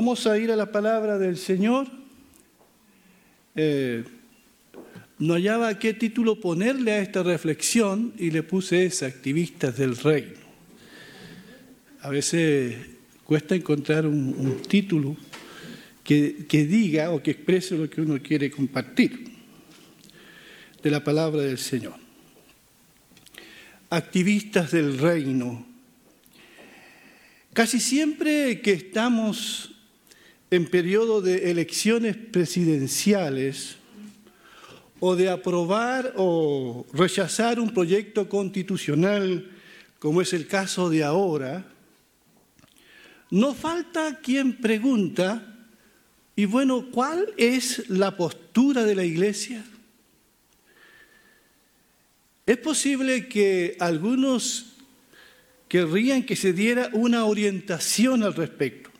Vamos a ir a la palabra del Señor. Eh, no hallaba qué título ponerle a esta reflexión y le puse activistas del reino. A veces cuesta encontrar un, título que, que diga o que exprese lo que uno quiere compartir de la palabra del Señor. Activistas del reino. Casi siempre que estamos en periodo de elecciones presidenciales o de aprobar o rechazar un proyecto constitucional, como es el caso de ahora, no falta quien pregunta, y bueno, ¿cuál es la postura de la Iglesia? Es posible que algunos querrían que se diera una orientación al respecto.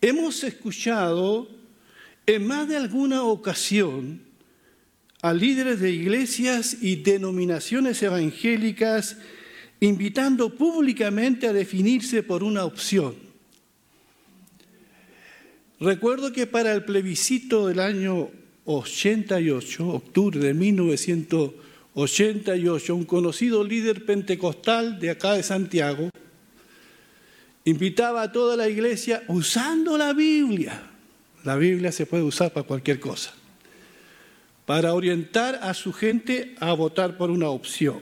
Hemos escuchado en más de alguna ocasión a líderes de iglesias y denominaciones evangélicas invitando públicamente a definirse por una opción. Recuerdo que para el plebiscito del año 88, octubre de 1988, un conocido líder pentecostal de acá de Santiago invitaba a toda la iglesia usando la Biblia. La Biblia se puede usar para cualquier cosa. Para orientar a su gente a votar por una opción.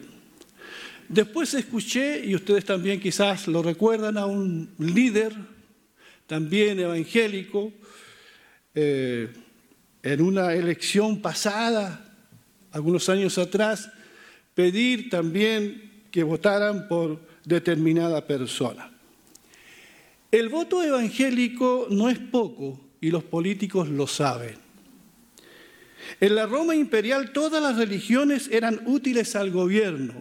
Después escuché, y ustedes también quizás lo recuerdan, a un líder, también evangélico, eh, en una elección pasada, algunos años atrás, pedir también que votaran por determinada persona. El voto evangélico no es poco y los políticos lo saben. En la Roma imperial todas las religiones eran útiles al gobierno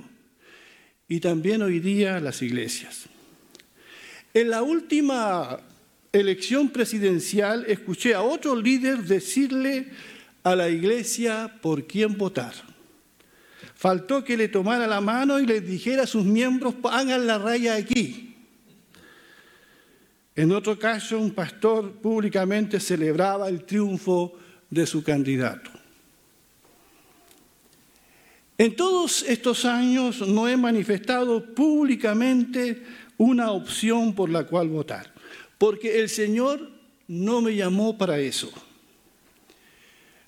y también hoy día las iglesias. En la última elección presidencial escuché a otro líder decirle a la iglesia por quién votar. Faltó que le tomara la mano y le dijera a sus miembros, hagan la raya aquí. En otro caso, un pastor públicamente celebraba el triunfo de su candidato. En todos estos años no he manifestado públicamente una opción por la cual votar porque el Señor no me llamó para eso.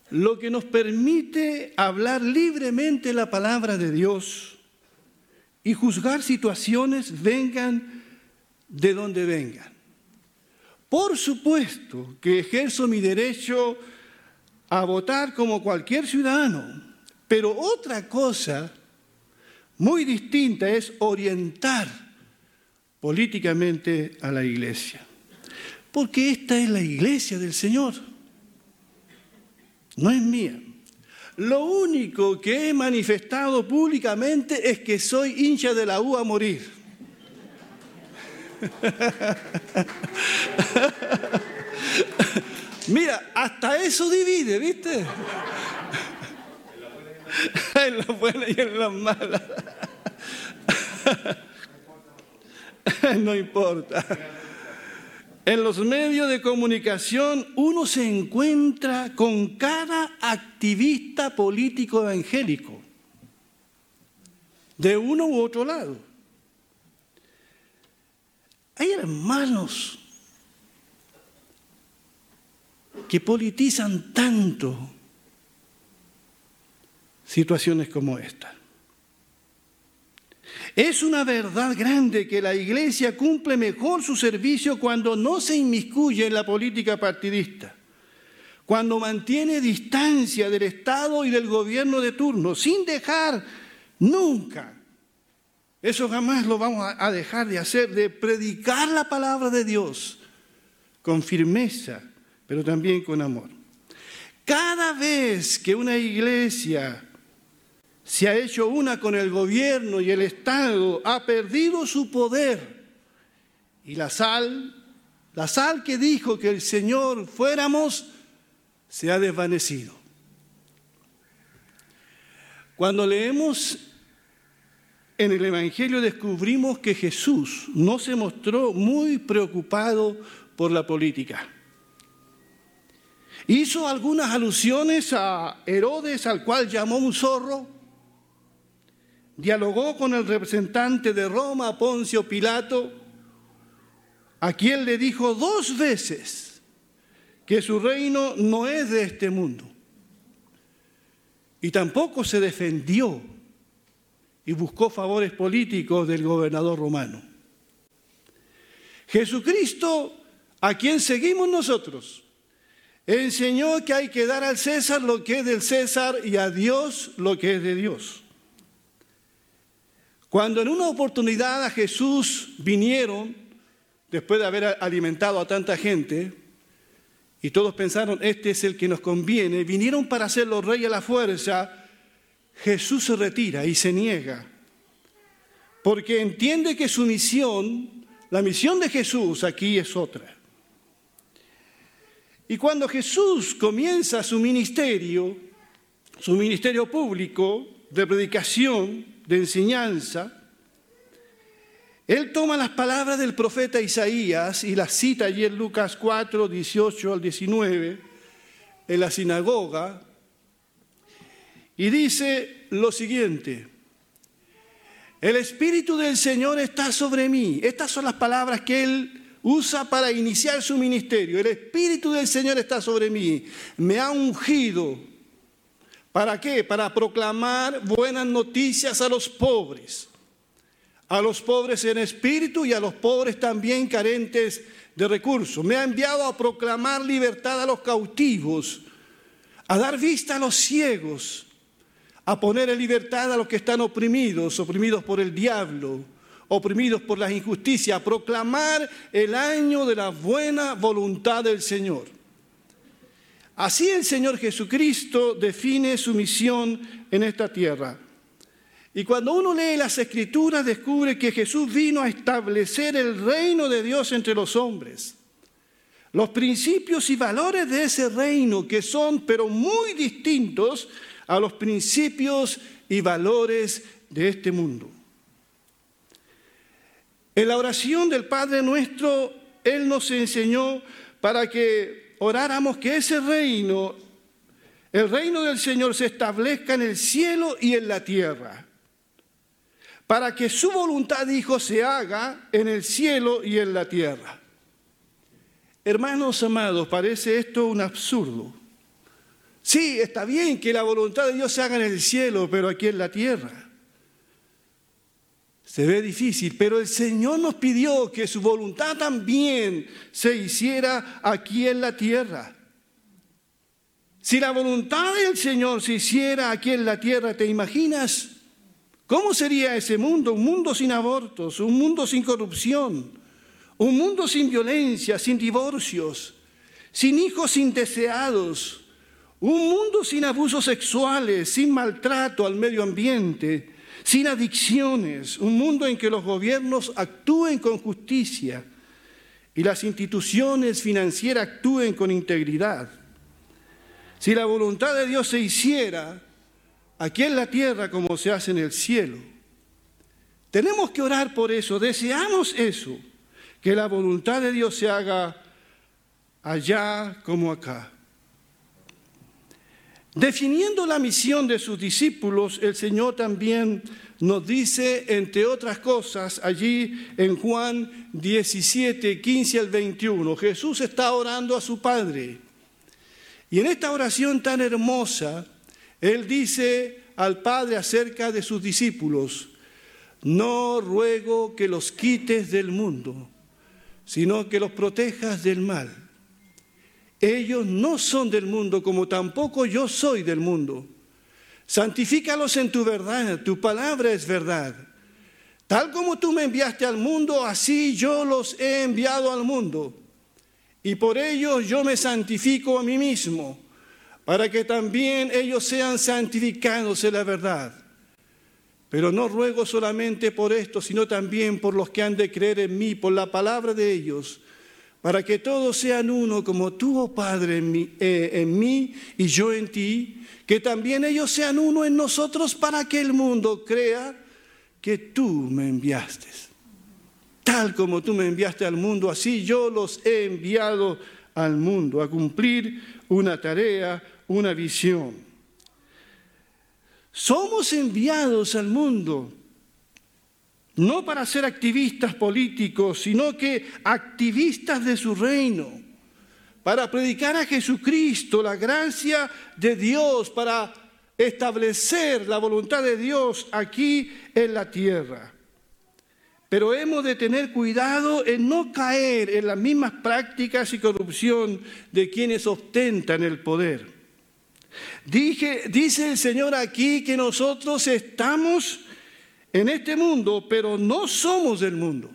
Lo que nos permite hablar libremente la palabra de Dios y juzgar situaciones vengan de donde vengan. Por supuesto que ejerzo mi derecho a votar como cualquier ciudadano, pero otra cosa muy distinta es orientar políticamente a la iglesia porque esta es la iglesia del Señor. No es mía. Lo único que he manifestado públicamente es que soy hincha de la U a morir. Mira, hasta eso divide, ¿viste? En las buenas y en las malas. No importa. En los medios de comunicación uno se encuentra con cada activista político evangélico, de uno u otro lado. Hay hermanos que politizan tanto situaciones como esta. Es una verdad grande que la Iglesia cumple mejor su servicio cuando no se inmiscuye en la política partidista, cuando mantiene distancia del Estado y del gobierno de turno, sin dejar nunca, eso jamás lo vamos a dejar de hacer, de predicar la palabra de Dios con firmeza, pero también con amor. Cada vez que una iglesia se ha hecho una con el gobierno y el Estado, ha perdido su poder. Y la sal, la sal que dijo que el Señor fuéramos, se ha desvanecido. Cuando leemos en el Evangelio descubrimos que Jesús no se mostró muy preocupado por la política. Hizo algunas alusiones a Herodes, al cual llamó un zorro. Dialogó con el representante de Roma, Poncio Pilato, a quien le dijo dos veces que su reino no es de este mundo. Y tampoco se defendió y buscó favores políticos del gobernador romano. Jesucristo, a quien seguimos nosotros, enseñó que hay que dar al César lo que es del César y a Dios lo que es de Dios. Cuando en una oportunidad a Jesús vinieron, después de haber alimentado a tanta gente, y todos pensaron, este es el que nos conviene, vinieron para hacerlo rey a la fuerza, Jesús se retira y se niega, porque entiende que su misión, la misión de Jesús aquí es otra. Y cuando Jesús comienza su ministerio, su ministerio público de predicación, de enseñanza, él toma las palabras del profeta Isaías y las cita allí en Lucas 4, 18 al 19, en la sinagoga, y dice lo siguiente, el Espíritu del Señor está sobre mí. Estas son las palabras que él usa para iniciar su ministerio. El Espíritu del Señor está sobre mí. Me ha ungido. ¿Para qué? Para proclamar buenas noticias a los pobres. A los pobres en espíritu y a los pobres también carentes de recursos. Me ha enviado a proclamar libertad a los cautivos, a dar vista a los ciegos, a poner en libertad a los que están oprimidos, oprimidos por el diablo oprimidos por las injusticias, proclamar el año de la buena voluntad del Señor. Así el Señor Jesucristo define su misión en esta tierra. Y cuando uno lee las escrituras descubre que Jesús vino a establecer el reino de Dios entre los hombres. Los principios y valores de ese reino que son pero muy distintos a los principios y valores de este mundo. En la oración del Padre nuestro, Él nos enseñó para que oráramos que ese reino, el reino del Señor se establezca en el cielo y en la tierra. Para que su voluntad, dijo, se haga en el cielo y en la tierra. Hermanos amados, parece esto un absurdo. Sí, está bien que la voluntad de Dios se haga en el cielo, pero aquí en la tierra. Se ve difícil, pero el Señor nos pidió que su voluntad también se hiciera aquí en la tierra. Si la voluntad del Señor se hiciera aquí en la tierra, ¿te imaginas cómo sería ese mundo? Un mundo sin abortos, un mundo sin corrupción, un mundo sin violencia, sin divorcios, sin hijos indeseados, un mundo sin abusos sexuales, sin maltrato al medio ambiente sin adicciones, un mundo en que los gobiernos actúen con justicia y las instituciones financieras actúen con integridad. Si la voluntad de Dios se hiciera aquí en la tierra como se hace en el cielo, tenemos que orar por eso, deseamos eso, que la voluntad de Dios se haga allá como acá. Definiendo la misión de sus discípulos, el Señor también nos dice, entre otras cosas, allí en Juan 17, 15 al 21, Jesús está orando a su Padre. Y en esta oración tan hermosa, Él dice al Padre acerca de sus discípulos, no ruego que los quites del mundo, sino que los protejas del mal. Ellos no son del mundo como tampoco yo soy del mundo. Santifícalos en tu verdad, tu palabra es verdad. Tal como tú me enviaste al mundo, así yo los he enviado al mundo. Y por ellos yo me santifico a mí mismo, para que también ellos sean santificados en la verdad. Pero no ruego solamente por esto, sino también por los que han de creer en mí, por la palabra de ellos para que todos sean uno como tú, oh Padre, en mí, eh, en mí, y yo en ti, que también ellos sean uno en nosotros para que el mundo crea que tú me enviaste. Tal como tú me enviaste al mundo, así yo los he enviado al mundo a cumplir una tarea, una visión. Somos enviados al mundo no para ser activistas políticos, sino que activistas de su reino, para predicar a Jesucristo, la gracia de Dios, para establecer la voluntad de Dios aquí en la tierra. Pero hemos de tener cuidado en no caer en las mismas prácticas y corrupción de quienes ostentan el poder. Dice el Señor aquí que nosotros estamos en este mundo, pero no somos del mundo.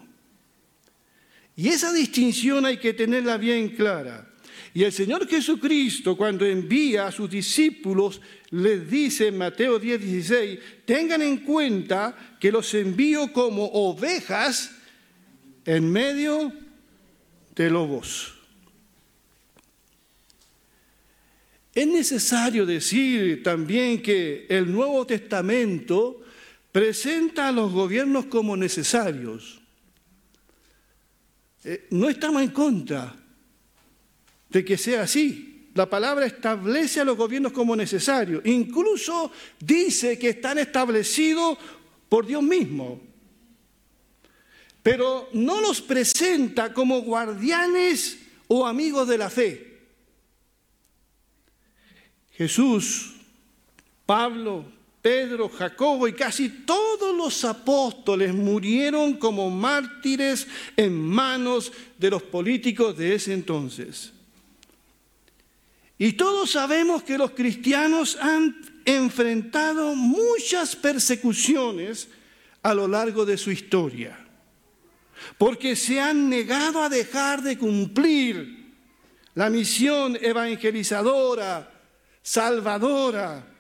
Y esa distinción hay que tenerla bien clara. Y el Señor Jesucristo, cuando envía a sus discípulos, les dice en Mateo 10, 16, tengan en cuenta que los envío como ovejas en medio de lobos. Es necesario decir también que el Nuevo Testamento presenta a los gobiernos como necesarios. Eh, no estamos en contra de que sea así. La palabra establece a los gobiernos como necesarios. Incluso dice que están establecidos por Dios mismo. Pero no los presenta como guardianes o amigos de la fe. Jesús, Pablo, Pedro, Jacobo y casi todos los apóstoles murieron como mártires en manos de los políticos de ese entonces. Y todos sabemos que los cristianos han enfrentado muchas persecuciones a lo largo de su historia, porque se han negado a dejar de cumplir la misión evangelizadora, salvadora,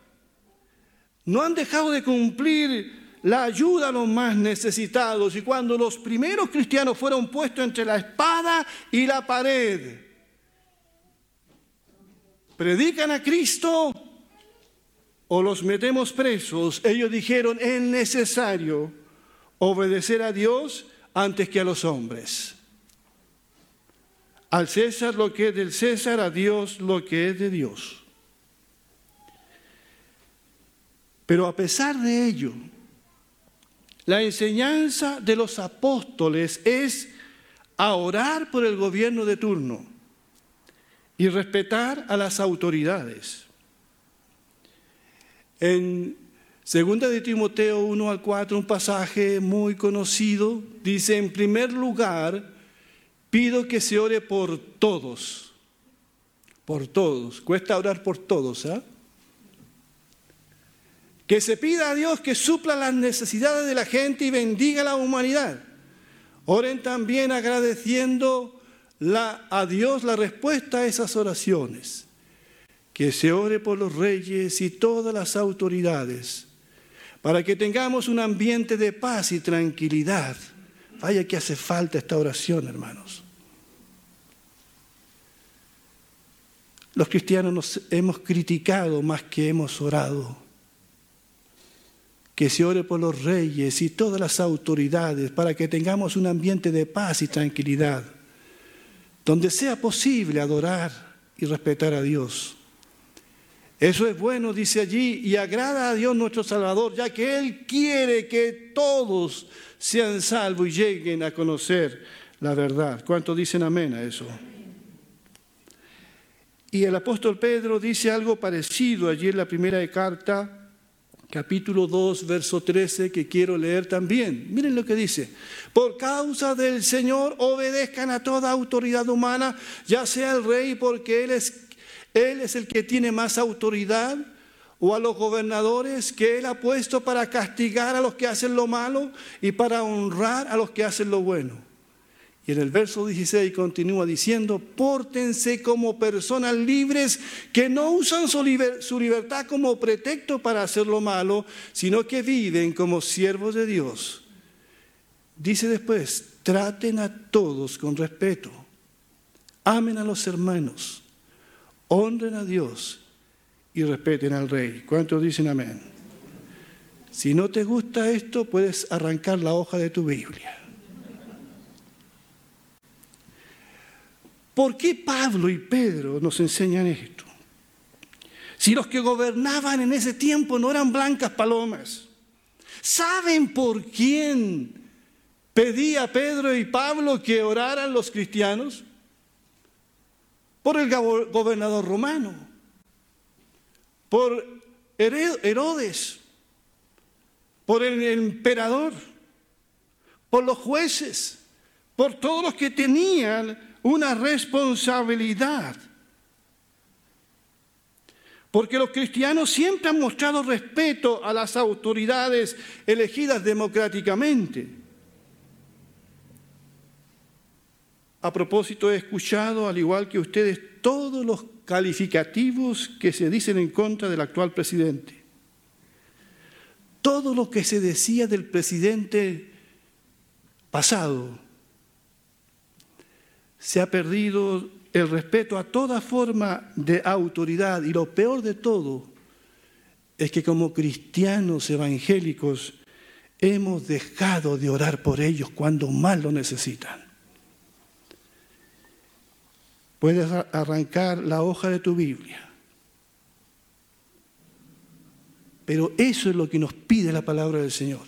no han dejado de cumplir la ayuda a los más necesitados. Y cuando los primeros cristianos fueron puestos entre la espada y la pared, predican a Cristo o los metemos presos, ellos dijeron, es necesario obedecer a Dios antes que a los hombres. Al César lo que es del César, a Dios lo que es de Dios. Pero a pesar de ello, la enseñanza de los apóstoles es a orar por el gobierno de turno y respetar a las autoridades. En 2 de Timoteo 1 al 4, un pasaje muy conocido, dice, en primer lugar, pido que se ore por todos, por todos. Cuesta orar por todos, ¿ah? Que se pida a Dios que supla las necesidades de la gente y bendiga a la humanidad. Oren también agradeciendo a Dios la respuesta a esas oraciones. Que se ore por los reyes y todas las autoridades, para que tengamos un ambiente de paz y tranquilidad. Vaya que hace falta esta oración, hermanos. Los cristianos nos hemos criticado más que hemos orado que se ore por los reyes y todas las autoridades para que tengamos un ambiente de paz y tranquilidad, donde sea posible adorar y respetar a Dios. Eso es bueno, dice allí, y agrada a Dios nuestro Salvador, ya que Él quiere que todos sean salvos y lleguen a conocer la verdad. ¿Cuántos dicen amén a eso? Y el apóstol Pedro dice algo parecido allí en la primera carta capítulo 2, verso 13, que quiero leer también. Miren lo que dice. Por causa del Señor obedezcan a toda autoridad humana, ya sea el rey, porque Él es, él es el que tiene más autoridad, o a los gobernadores que Él ha puesto para castigar a los que hacen lo malo y para honrar a los que hacen lo bueno. Y en el verso 16 continúa diciendo, pórtense como personas libres que no usan su, libertad como pretexto para hacer lo malo, sino que viven como siervos de Dios. Dice después, traten a todos con respeto, amen a los hermanos, honren a Dios y respeten al rey. ¿Cuántos dicen amén? Si no te gusta esto, puedes arrancar la hoja de tu Biblia. ¿Por qué Pablo y Pedro nos enseñan esto? Si los que gobernaban en ese tiempo no eran blancas palomas, ¿saben por quién pedía Pedro y Pablo que oraran los cristianos? Por el gobernador romano, por Herodes, por el emperador, por los jueces, por todos los que tenían una responsabilidad. Porque los cristianos siempre han mostrado respeto a las autoridades elegidas democráticamente. A propósito, he escuchado, al igual que ustedes, todos los calificativos que se dicen en contra del actual presidente. Todo lo que se decía del presidente pasado, se ha perdido el respeto a toda forma de autoridad y lo peor de todo es que como cristianos evangélicos hemos dejado de orar por ellos cuando más lo necesitan. Puedes arrancar la hoja de tu Biblia. Pero eso es lo que nos pide la palabra del Señor.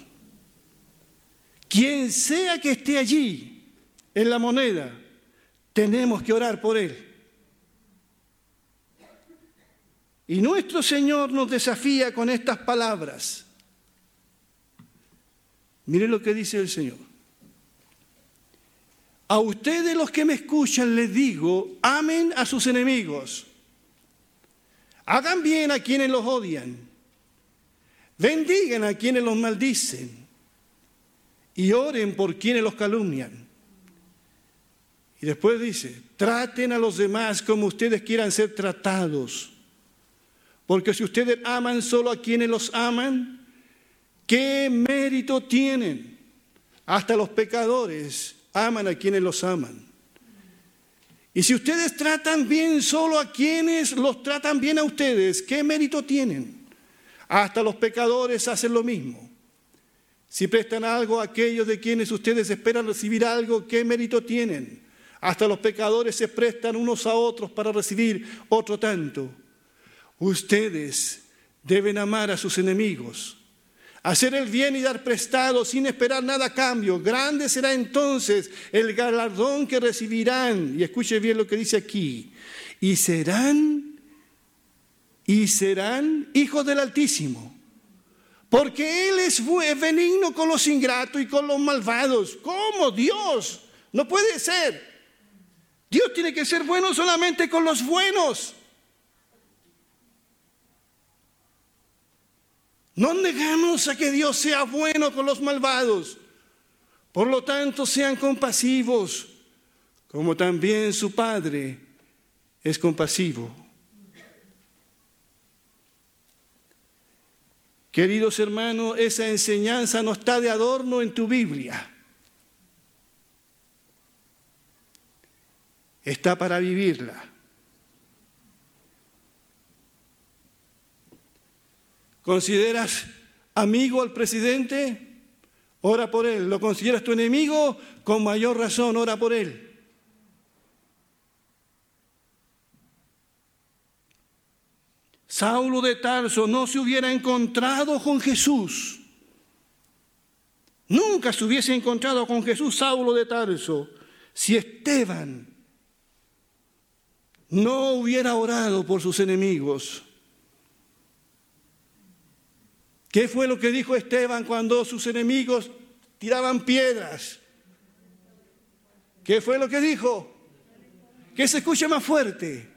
Quien sea que esté allí en la moneda, tenemos que orar por Él. Y nuestro Señor nos desafía con estas palabras. Miren lo que dice el Señor. A ustedes los que me escuchan les digo, amen a sus enemigos. Hagan bien a quienes los odian. Bendigan a quienes los maldicen. Y oren por quienes los calumnian. Y después dice, traten a los demás como ustedes quieran ser tratados. Porque si ustedes aman solo a quienes los aman, ¿qué mérito tienen? Hasta los pecadores aman a quienes los aman. Y si ustedes tratan bien solo a quienes los tratan bien a ustedes, ¿qué mérito tienen? Hasta los pecadores hacen lo mismo. Si prestan algo a aquellos de quienes ustedes esperan recibir algo, ¿qué mérito tienen? Hasta los pecadores se prestan unos a otros para recibir otro tanto. Ustedes deben amar a sus enemigos, hacer el bien y dar prestado sin esperar nada a cambio. Grande será entonces el galardón que recibirán. Y escuche bien lo que dice aquí. Y serán, y serán hijos del Altísimo. Porque Él es benigno con los ingratos y con los malvados. ¿Cómo Dios? No puede ser. Dios tiene que ser bueno solamente con los buenos. No negamos a que Dios sea bueno con los malvados. Por lo tanto, sean compasivos, como también su Padre es compasivo. Queridos hermanos, esa enseñanza no está de adorno en tu Biblia. Está para vivirla. ¿Consideras amigo al presidente? Ora por él. ¿Lo consideras tu enemigo? Con mayor razón, ora por él. Saulo de Tarso no se hubiera encontrado con Jesús. Nunca se hubiese encontrado con Jesús Saulo de Tarso si Esteban no hubiera orado por sus enemigos. ¿Qué fue lo que dijo Esteban cuando sus enemigos tiraban piedras? ¿Qué fue lo que dijo? Que se escuche más fuerte.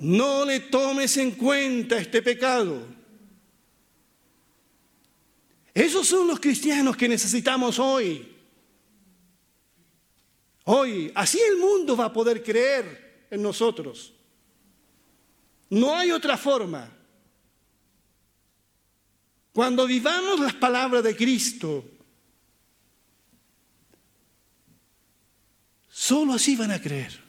No le tomes en cuenta este pecado. Esos son los cristianos que necesitamos hoy. Hoy, así el mundo va a poder creer en nosotros. No hay otra forma. Cuando vivamos las palabras de Cristo, solo así van a creer.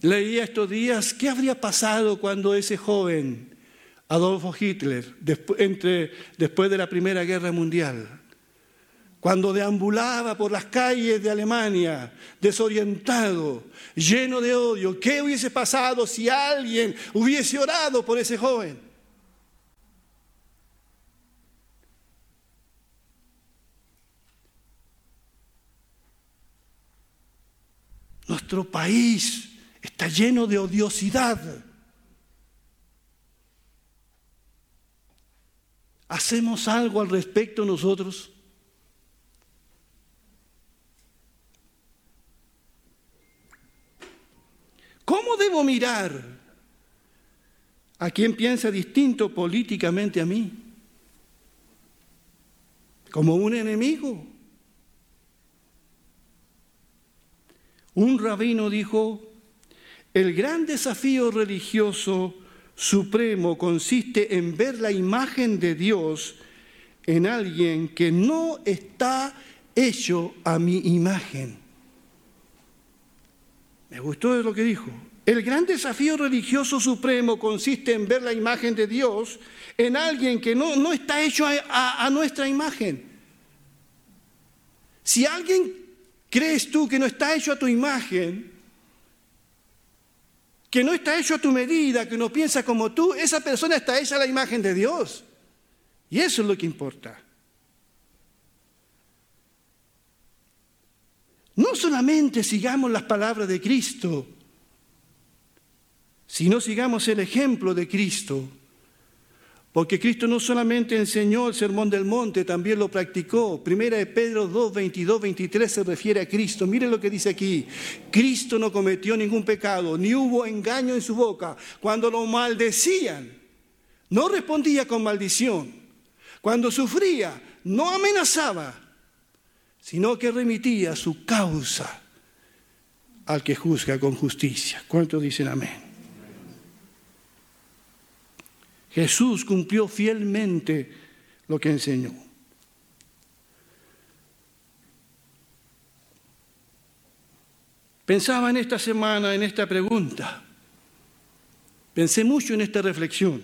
Leía estos días qué habría pasado cuando ese joven Adolfo Hitler después de la Primera Guerra Mundial, cuando deambulaba por las calles de Alemania, desorientado, lleno de odio, ¿qué hubiese pasado si alguien hubiese orado por ese joven? Nuestro país está lleno de odiosidad. ¿Hacemos algo al respecto nosotros? ¿Cómo debo mirar a quien piensa distinto políticamente a mí? ¿Como un enemigo? Un rabino dijo, el gran desafío religioso supremo consiste en ver la imagen de Dios en alguien que no está hecho a mi imagen. Me gustó lo que dijo. El gran desafío religioso supremo consiste en ver la imagen de Dios en alguien que no, no está hecho a, a nuestra imagen. Si alguien crees tú que no está hecho a tu imagen, que no está hecho a tu medida, que no piensa como tú, esa persona está hecha a la imagen de Dios. Y eso es lo que importa. No solamente sigamos las palabras de Cristo, sino sigamos el ejemplo de Cristo. Porque Cristo no solamente enseñó el sermón del monte, también lo practicó. Primera de Pedro 2, 22, 23 se refiere a Cristo. Mire lo que dice aquí. Cristo no cometió ningún pecado, ni hubo engaño en su boca. Cuando lo maldecían, no respondía con maldición. Cuando sufría, no amenazaba, sino que remitía su causa al que juzga con justicia. ¿Cuántos dicen amén? Jesús cumplió fielmente lo que enseñó. Pensaba en esta semana, en esta pregunta. Pensé mucho en esta reflexión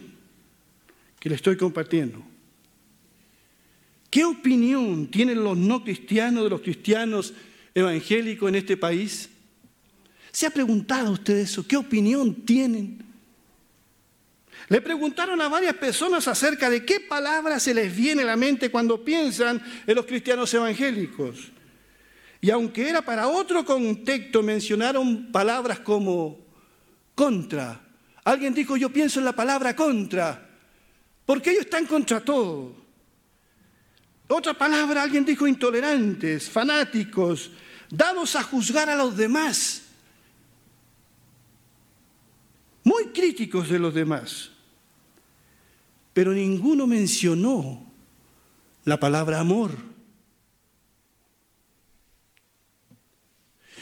que le estoy compartiendo. ¿Qué opinión tienen los no cristianos de los cristianos evangélicos en este país? ¿Se ha preguntado usted eso? ¿Qué opinión tienen? Le preguntaron a varias personas acerca de qué palabras se les viene a la mente cuando piensan en los cristianos evangélicos. Y aunque era para otro contexto, mencionaron palabras como contra. Alguien dijo, yo pienso en la palabra contra, porque ellos están contra todo. Otra palabra, alguien dijo intolerantes, fanáticos, dados a juzgar a los demás, muy críticos de los demás. Pero ninguno mencionó la palabra amor.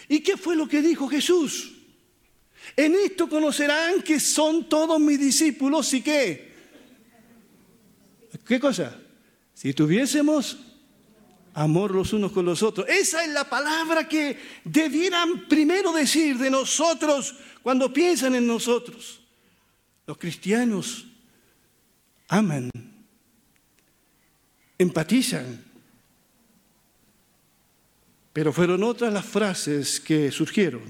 ¿Y qué fue lo que dijo Jesús? En esto conocerán que son todos mis discípulos y qué. ¿Qué cosa? Si tuviésemos amor los unos con los otros. Esa es la palabra que debieran primero decir de nosotros cuando piensan en nosotros. Los cristianos aman, empatizan. Pero fueron otras las frases que surgieron.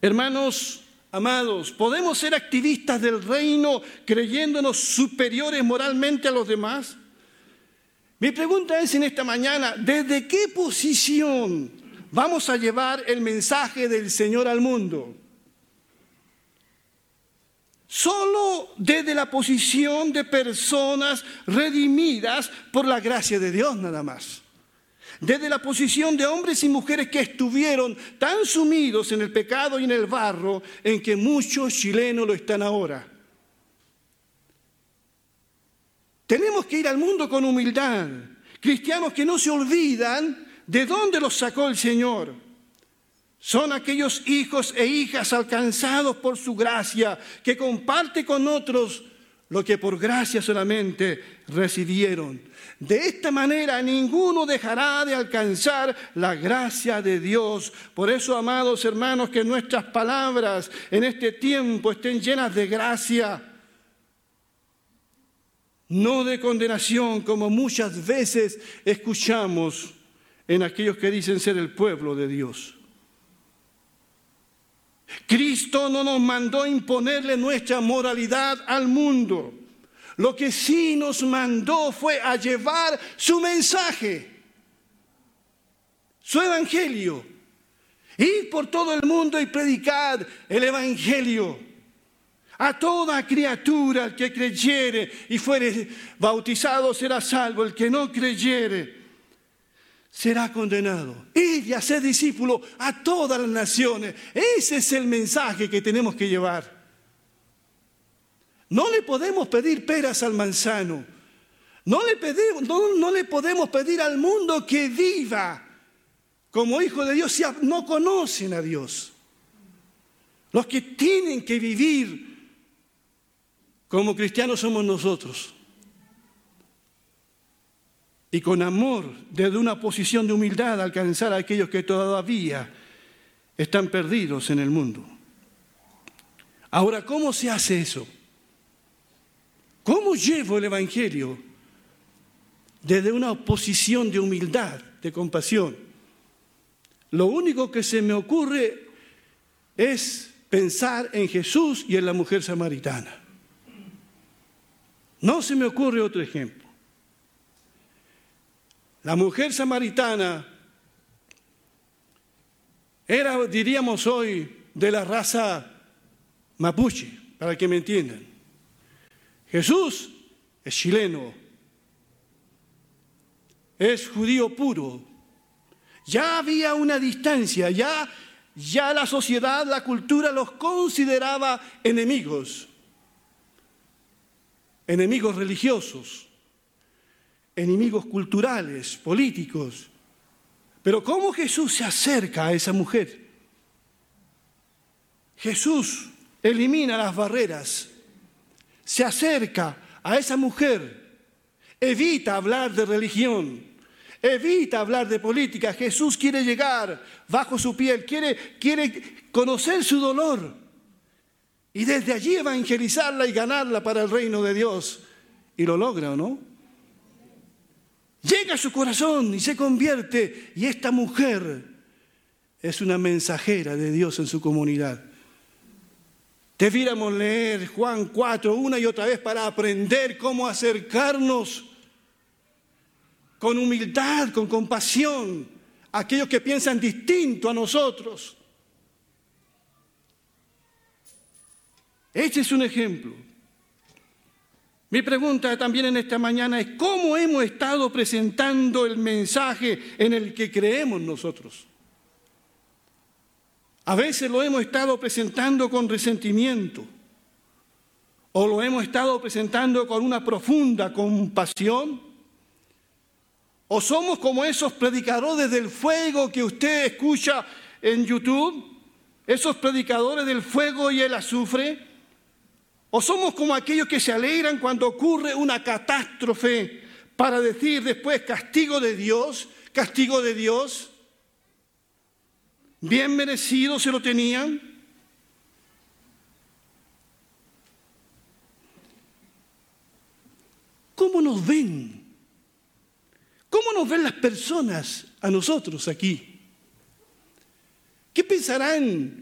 Hermanos, Amados, ¿podemos ser activistas del reino creyéndonos superiores moralmente a los demás? Mi pregunta es en esta mañana, ¿desde qué posición vamos a llevar el mensaje del Señor al mundo? Solo desde la posición de personas redimidas por la gracia de Dios nada más desde la posición de hombres y mujeres que estuvieron tan sumidos en el pecado y en el barro en que muchos chilenos lo están ahora. Tenemos que ir al mundo con humildad, cristianos que no se olvidan de dónde los sacó el Señor. Son aquellos hijos e hijas alcanzados por su gracia que comparte con otros lo que por gracia solamente recibieron. De esta manera ninguno dejará de alcanzar la gracia de Dios. Por eso, amados hermanos, que nuestras palabras en este tiempo estén llenas de gracia, no de condenación, como muchas veces escuchamos en aquellos que dicen ser el pueblo de Dios. Cristo no nos mandó imponerle nuestra moralidad al mundo. Lo que sí nos mandó fue a llevar su mensaje, su evangelio. Ir por todo el mundo y predicar el evangelio a toda criatura que creyere y fuere bautizado será salvo. El que no creyere será condenado. Ir y hacer discípulo a todas las naciones. Ese es el mensaje que tenemos que llevar. No le podemos pedir peras al manzano. No, le podemos pedir al mundo que viva como hijo de Dios si no conocen a Dios. Los que tienen que vivir como cristianos somos nosotros y con amor, desde una posición de humildad, alcanzar a aquellos que todavía están perdidos en el mundo. Ahora, ¿cómo se hace eso? ¿Cómo llevo el Evangelio desde una posición de humildad, de compasión? Lo único que se me ocurre es pensar en Jesús y en la mujer samaritana. No se me ocurre otro ejemplo. La mujer samaritana era, diríamos hoy, de la raza mapuche, para que me entiendan. Jesús es chileno, es judío puro. Ya había una distancia, ya, ya la sociedad, la cultura los consideraba enemigos, enemigos religiosos enemigos culturales, políticos. Pero ¿cómo Jesús se acerca a esa mujer? Jesús elimina las barreras, se acerca a esa mujer, evita hablar de religión, evita hablar de política. Jesús quiere llegar bajo su piel, quiere, quiere conocer su dolor y desde allí evangelizarla y ganarla para el reino de Dios. Y lo logra, ¿o no? Llega a su corazón y se convierte. Y esta mujer es una mensajera de Dios en su comunidad. Debiéramos leer Juan 4 una y otra vez para aprender cómo acercarnos con humildad, con compasión, a aquellos que piensan distinto a nosotros. Este es un ejemplo. Mi pregunta también en esta mañana es, ¿cómo hemos estado presentando el mensaje en el que creemos nosotros? A veces lo hemos estado presentando con resentimiento o lo hemos estado presentando con una profunda compasión o somos como esos predicadores del fuego que usted escucha en YouTube, esos predicadores del fuego y el azufre ¿O somos como aquellos que se alegran cuando ocurre una catástrofe para decir después castigo de Dios, castigo de Dios? Bien merecido se lo tenían. ¿Cómo nos ven? ¿Cómo nos ven las personas a nosotros aquí? ¿Qué pensarán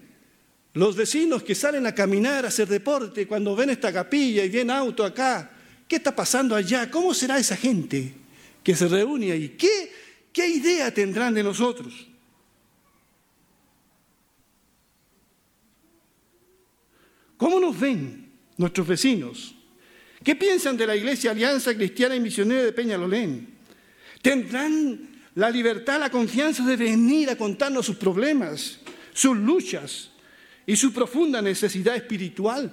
los vecinos que salen a caminar, a hacer deporte, cuando ven esta capilla y viene auto acá, ¿qué está pasando allá? ¿Cómo será esa gente que se reúne ahí? ¿Qué, qué idea tendrán de nosotros? ¿Cómo nos ven nuestros vecinos? ¿Qué piensan de la Iglesia Alianza Cristiana y Misionera de Peñalolén? ¿Tendrán la libertad, la confianza de venir a contarnos sus problemas, sus luchas, y su profunda necesidad espiritual.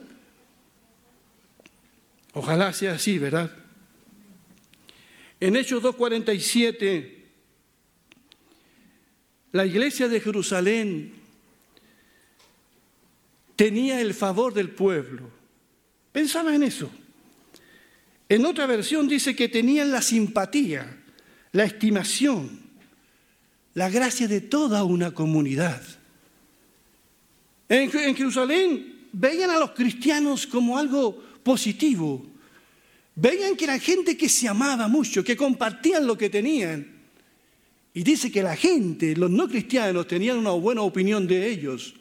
Ojalá sea así, ¿verdad? En Hechos 2.47, la iglesia de Jerusalén tenía el favor del pueblo. Pensaba en eso. En otra versión dice que tenían la simpatía, la estimación, la gracia de toda una comunidad. En, Jerusalén veían a los cristianos como algo positivo. Veían que era gente que se amaba mucho, que compartían lo que tenían. Y dice que la gente, los no cristianos, tenían una buena opinión de ellos.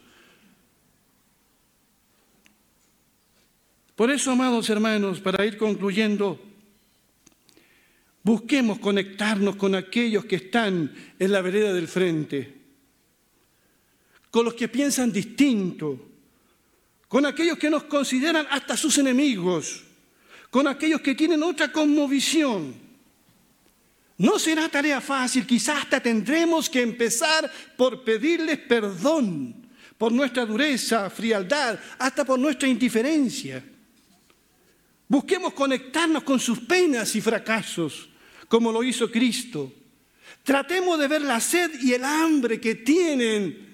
Por eso, amados hermanos, para ir concluyendo, busquemos conectarnos con aquellos que están en la vereda del frente, con los que piensan distinto, con aquellos que nos consideran hasta sus enemigos, con aquellos que tienen otra cosmovisión. No será tarea fácil, quizás hasta tendremos que empezar por pedirles perdón por nuestra dureza, frialdad, hasta por nuestra indiferencia. Busquemos conectarnos con sus penas y fracasos, como lo hizo Cristo. Tratemos de ver la sed y el hambre que tienen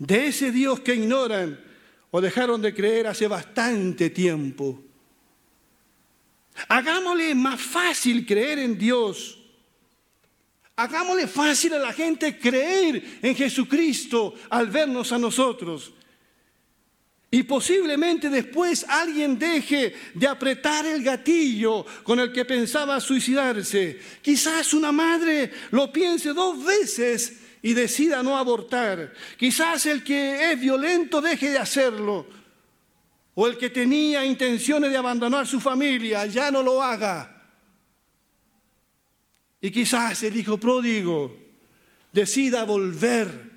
de ese Dios que ignoran o dejaron de creer hace bastante tiempo. Hagámosle más fácil creer en Dios. Hagámosle fácil a la gente creer en Jesucristo al vernos a nosotros. Y posiblemente después alguien deje de apretar el gatillo con el que pensaba suicidarse. Quizás una madre lo piense dos veces y decida no abortar. Quizás el que es violento deje de hacerlo. O el que tenía intenciones de abandonar su familia ya no lo haga. Y quizás el hijo pródigo decida volver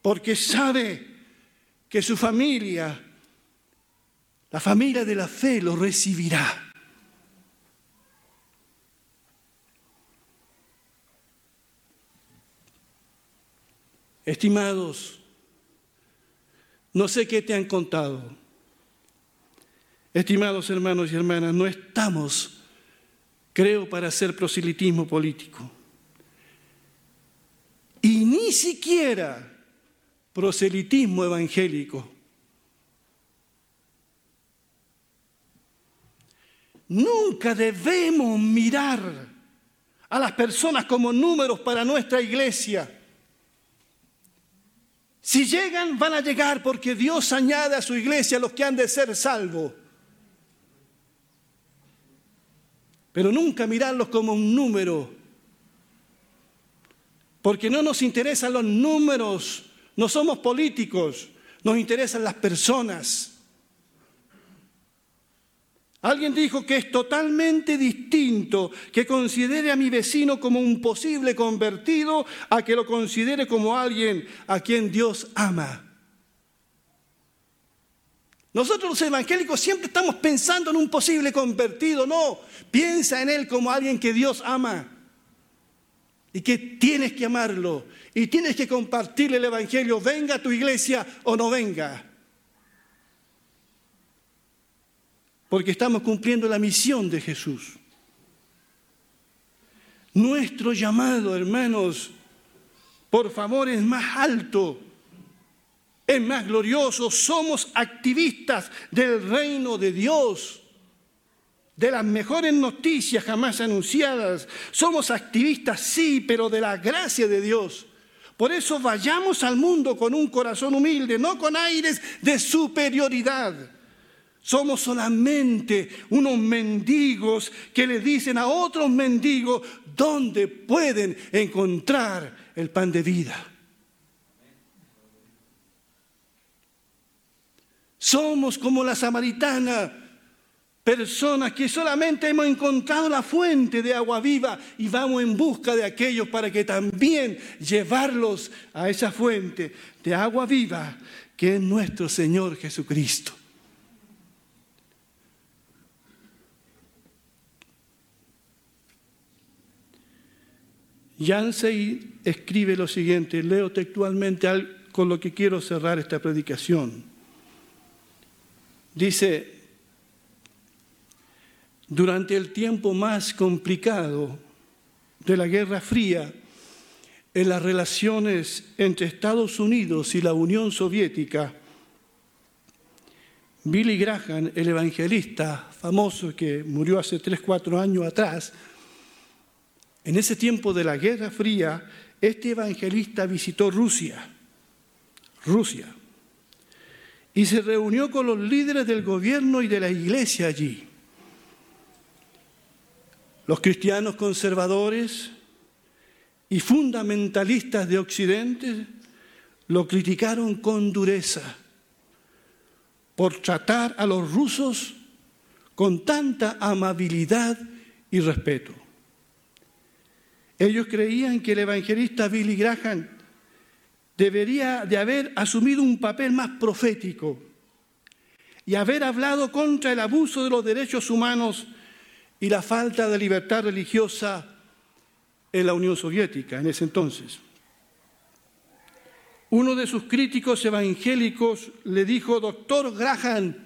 porque sabe que su familia, la familia de la fe, lo recibirá. Estimados, no sé qué te han contado. Estimados hermanos y hermanas, no estamos, creo, para hacer proselitismo político. Y ni siquiera proselitismo evangélico. Nunca debemos mirar a las personas como números para nuestra iglesia. Si llegan, van a llegar porque Dios añade a su iglesia los que han de ser salvos. Pero nunca mirarlos como un número, porque no nos interesan los números no somos políticos, nos interesan las personas. Alguien dijo que es totalmente distinto que considere a mi vecino como un posible convertido a que lo considere como alguien a quien Dios ama. Nosotros los evangélicos siempre estamos pensando en un posible convertido, no, piensa en él como alguien que Dios ama y que tienes que amarlo y tienes que compartirle el Evangelio, venga a tu iglesia o no venga. Porque estamos cumpliendo la misión de Jesús. Nuestro llamado, hermanos, por favor, es más alto, es más glorioso. Somos activistas del reino de Dios de las mejores noticias jamás anunciadas. Somos activistas, sí, pero de la gracia de Dios. Por eso vayamos al mundo con un corazón humilde, no con aires de superioridad. Somos solamente unos mendigos que le dicen a otros mendigos dónde pueden encontrar el pan de vida. Somos como la samaritana Personas que solamente hemos encontrado la fuente de agua viva y vamos en busca de aquellos para que también llevarlos a esa fuente de agua viva que es nuestro Señor Jesucristo. Yancey escribe lo siguiente, leo textualmente con lo que quiero cerrar esta predicación. Dice, durante el tiempo más complicado de la Guerra Fría, en las relaciones entre Estados Unidos y la Unión Soviética, Billy Graham, el evangelista famoso que murió hace 3, 4 años atrás, en ese tiempo de la Guerra Fría, este evangelista visitó Rusia, Rusia, y se reunió con los líderes del gobierno y de la iglesia allí. Los cristianos conservadores y fundamentalistas de Occidente lo criticaron con dureza por tratar a los rusos con tanta amabilidad y respeto. Ellos creían que el evangelista Billy Graham debería de haber asumido un papel más profético y haber hablado contra el abuso de los derechos humanos y la falta de libertad religiosa en la Unión Soviética en ese entonces. Uno de sus críticos evangélicos le dijo, doctor Graham,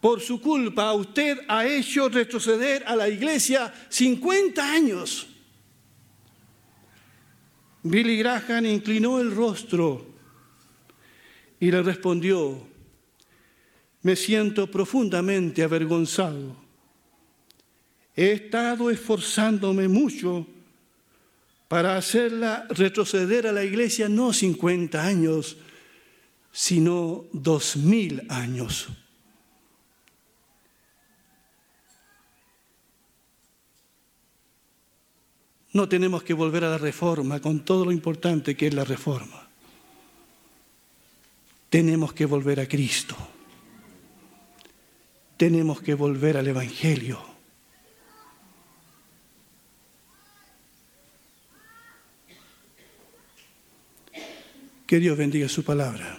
por su culpa usted ha hecho retroceder a la iglesia 50 años. Billy Graham inclinó el rostro y le respondió, me siento profundamente avergonzado. He estado esforzándome mucho para hacerla retroceder a la iglesia no 50 años, sino dos mil años. No tenemos que volver a la reforma con todo lo importante que es la reforma. Tenemos que volver a Cristo. Tenemos que volver al Evangelio. Que Dios bendiga su palabra.